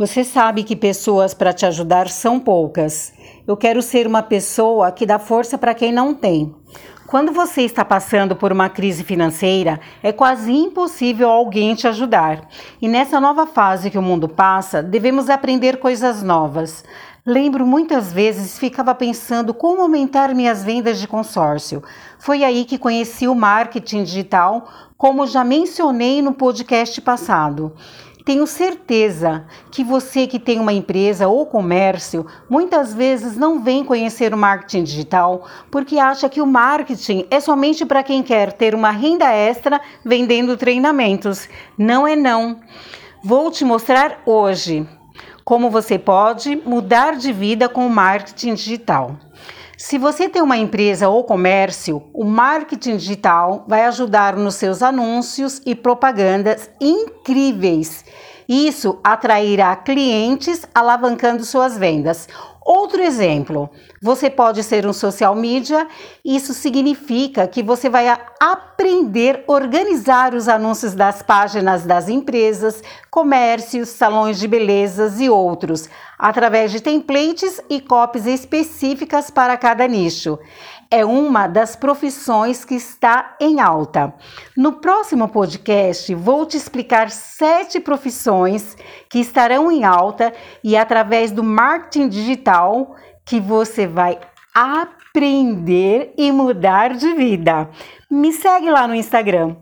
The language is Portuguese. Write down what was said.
Você sabe que pessoas para te ajudar são poucas. Eu quero ser uma pessoa que dá força para quem não tem. Quando você está passando por uma crise financeira, é quase impossível alguém te ajudar. E nessa nova fase que o mundo passa, devemos aprender coisas novas. Lembro muitas vezes ficava pensando como aumentar minhas vendas de consórcio. Foi aí que conheci o marketing digital, como já mencionei no podcast passado. Tenho certeza que você que tem uma empresa ou comércio muitas vezes não vem conhecer o marketing digital porque acha que o marketing é somente para quem quer ter uma renda extra vendendo treinamentos. Não é não. Vou te mostrar hoje como você pode mudar de vida com o marketing digital. Se você tem uma empresa ou comércio, o marketing digital vai ajudar nos seus anúncios e propagandas incríveis. Isso atrairá clientes, alavancando suas vendas. Outro exemplo, você pode ser um social media, isso significa que você vai aprender a organizar os anúncios das páginas das empresas, comércios, salões de belezas e outros, através de templates e copies específicas para cada nicho é uma das profissões que está em alta. No próximo podcast, vou te explicar sete profissões que estarão em alta e através do marketing digital que você vai aprender e mudar de vida. Me segue lá no Instagram